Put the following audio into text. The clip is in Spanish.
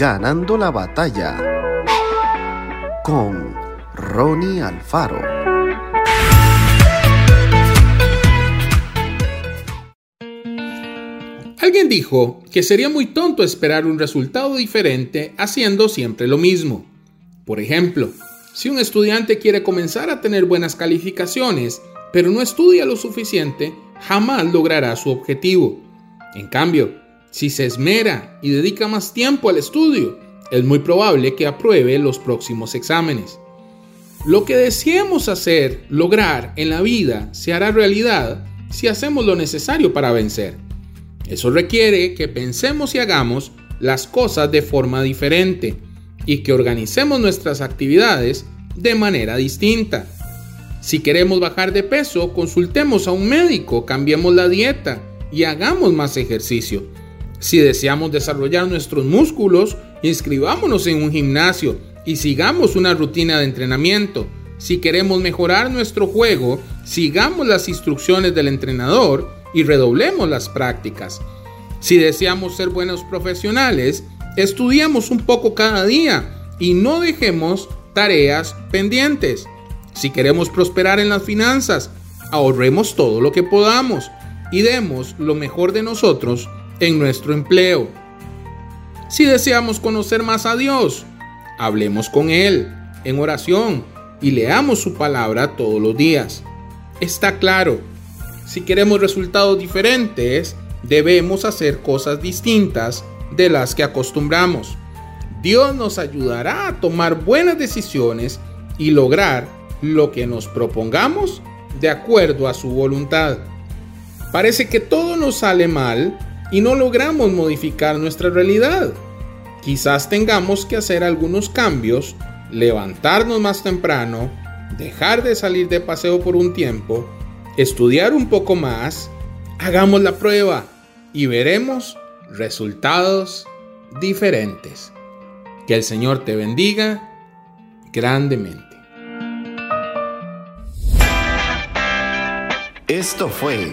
Ganando la batalla con Ronnie Alfaro. Alguien dijo que sería muy tonto esperar un resultado diferente haciendo siempre lo mismo. Por ejemplo, si un estudiante quiere comenzar a tener buenas calificaciones, pero no estudia lo suficiente, jamás logrará su objetivo. En cambio, si se esmera y dedica más tiempo al estudio, es muy probable que apruebe los próximos exámenes. Lo que deseemos hacer, lograr en la vida, se hará realidad si hacemos lo necesario para vencer. Eso requiere que pensemos y hagamos las cosas de forma diferente y que organicemos nuestras actividades de manera distinta. Si queremos bajar de peso, consultemos a un médico, cambiemos la dieta y hagamos más ejercicio. Si deseamos desarrollar nuestros músculos, inscribámonos en un gimnasio y sigamos una rutina de entrenamiento. Si queremos mejorar nuestro juego, sigamos las instrucciones del entrenador y redoblemos las prácticas. Si deseamos ser buenos profesionales, estudiemos un poco cada día y no dejemos tareas pendientes. Si queremos prosperar en las finanzas, ahorremos todo lo que podamos y demos lo mejor de nosotros en nuestro empleo. Si deseamos conocer más a Dios, hablemos con Él en oración y leamos su palabra todos los días. Está claro, si queremos resultados diferentes, debemos hacer cosas distintas de las que acostumbramos. Dios nos ayudará a tomar buenas decisiones y lograr lo que nos propongamos de acuerdo a su voluntad. Parece que todo nos sale mal y no logramos modificar nuestra realidad. Quizás tengamos que hacer algunos cambios, levantarnos más temprano, dejar de salir de paseo por un tiempo, estudiar un poco más, hagamos la prueba y veremos resultados diferentes. Que el Señor te bendiga grandemente. Esto fue